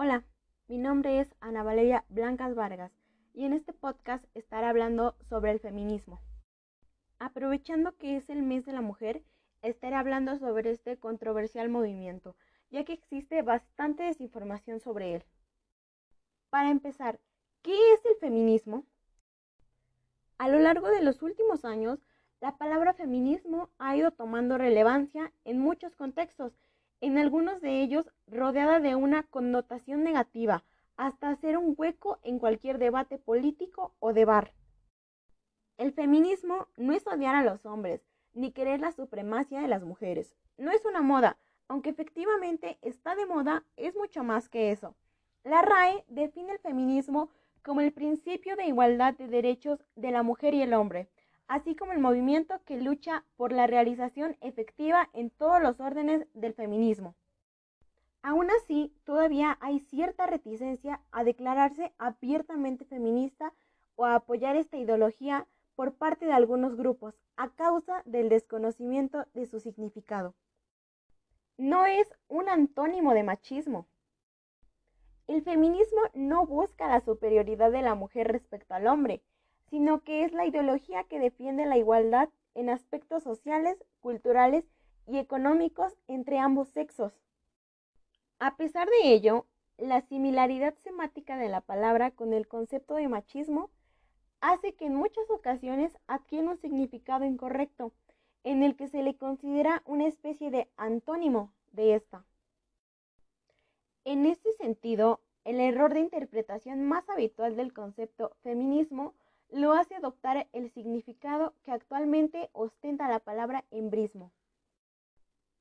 Hola, mi nombre es Ana Valeria Blancas Vargas y en este podcast estaré hablando sobre el feminismo. Aprovechando que es el mes de la mujer, estaré hablando sobre este controversial movimiento, ya que existe bastante desinformación sobre él. Para empezar, ¿qué es el feminismo? A lo largo de los últimos años, la palabra feminismo ha ido tomando relevancia en muchos contextos en algunos de ellos rodeada de una connotación negativa, hasta hacer un hueco en cualquier debate político o de bar. El feminismo no es odiar a los hombres, ni querer la supremacia de las mujeres. No es una moda, aunque efectivamente está de moda, es mucho más que eso. La RAE define el feminismo como el principio de igualdad de derechos de la mujer y el hombre, así como el movimiento que lucha por la realización efectiva en todos los órdenes del feminismo. Aún así, todavía hay cierta reticencia a declararse abiertamente feminista o a apoyar esta ideología por parte de algunos grupos a causa del desconocimiento de su significado. No es un antónimo de machismo. El feminismo no busca la superioridad de la mujer respecto al hombre, sino que es la ideología que defiende la igualdad en aspectos sociales, culturales y económicos entre ambos sexos. A pesar de ello, la similaridad semática de la palabra con el concepto de machismo hace que en muchas ocasiones adquiera un significado incorrecto, en el que se le considera una especie de antónimo de esta. En este sentido, el error de interpretación más habitual del concepto feminismo lo hace adoptar el significado que actualmente ostenta la palabra embrismo.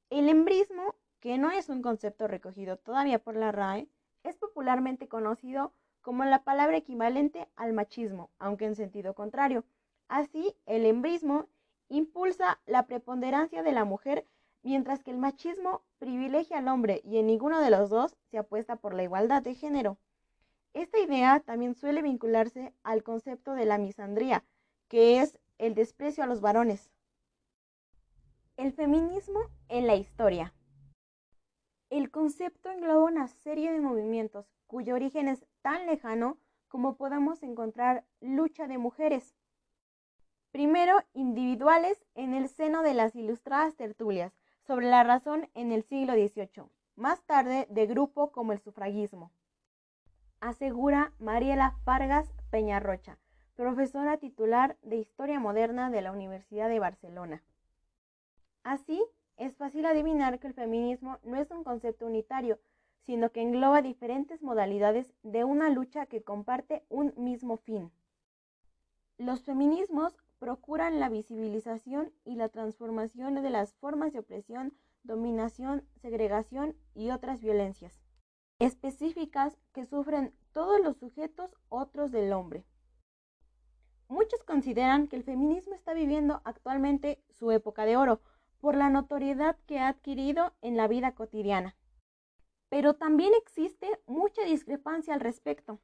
El embrismo, que no es un concepto recogido todavía por la RAE, es popularmente conocido como la palabra equivalente al machismo, aunque en sentido contrario. Así, el embrismo impulsa la preponderancia de la mujer, mientras que el machismo privilegia al hombre y en ninguno de los dos se apuesta por la igualdad de género. Esta idea también suele vincularse al concepto de la misandría, que es el desprecio a los varones. El feminismo en la historia. El concepto engloba una serie de movimientos cuyo origen es tan lejano como podemos encontrar lucha de mujeres. Primero, individuales en el seno de las ilustradas tertulias sobre la razón en el siglo XVIII, más tarde de grupo como el sufragismo asegura Mariela Fargas Peñarrocha, profesora titular de Historia Moderna de la Universidad de Barcelona. Así, es fácil adivinar que el feminismo no es un concepto unitario, sino que engloba diferentes modalidades de una lucha que comparte un mismo fin. Los feminismos procuran la visibilización y la transformación de las formas de opresión, dominación, segregación y otras violencias específicas que sufren todos los sujetos otros del hombre. Muchos consideran que el feminismo está viviendo actualmente su época de oro por la notoriedad que ha adquirido en la vida cotidiana. Pero también existe mucha discrepancia al respecto.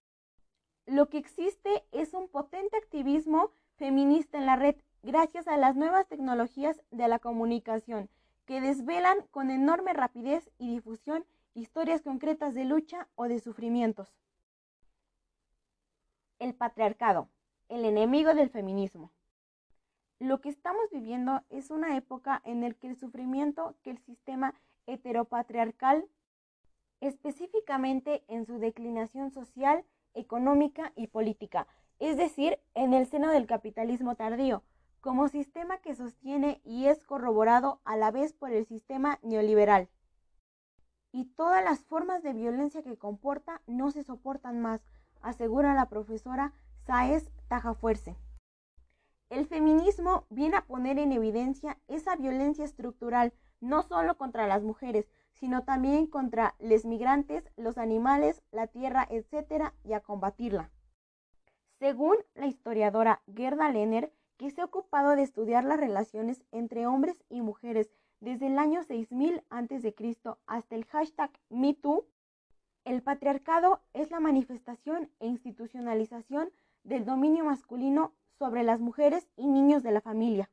Lo que existe es un potente activismo feminista en la red gracias a las nuevas tecnologías de la comunicación que desvelan con enorme rapidez y difusión historias concretas de lucha o de sufrimientos. El patriarcado, el enemigo del feminismo. Lo que estamos viviendo es una época en la que el sufrimiento que el sistema heteropatriarcal, específicamente en su declinación social, económica y política, es decir, en el seno del capitalismo tardío, como sistema que sostiene y es corroborado a la vez por el sistema neoliberal y todas las formas de violencia que comporta no se soportan más, asegura la profesora Saez Tajafuerce. El feminismo viene a poner en evidencia esa violencia estructural, no solo contra las mujeres, sino también contra los migrantes, los animales, la tierra, etc., y a combatirla. Según la historiadora Gerda Lehner, que se ha ocupado de estudiar las relaciones entre hombres y mujeres desde el año 6000 a.C. hasta el hashtag MeToo, el patriarcado es la manifestación e institucionalización del dominio masculino sobre las mujeres y niños de la familia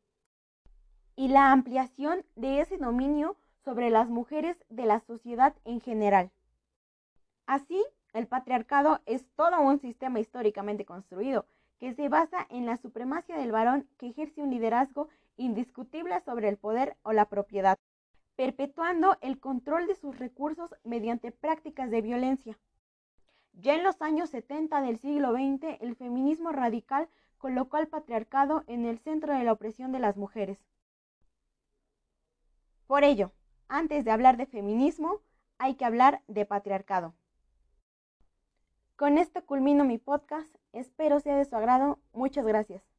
y la ampliación de ese dominio sobre las mujeres de la sociedad en general. Así, el patriarcado es todo un sistema históricamente construido que se basa en la supremacia del varón que ejerce un liderazgo indiscutible sobre el poder o la propiedad, perpetuando el control de sus recursos mediante prácticas de violencia. Ya en los años 70 del siglo XX, el feminismo radical colocó al patriarcado en el centro de la opresión de las mujeres. Por ello, antes de hablar de feminismo, hay que hablar de patriarcado. Con esto culmino mi podcast, espero sea de su agrado, muchas gracias.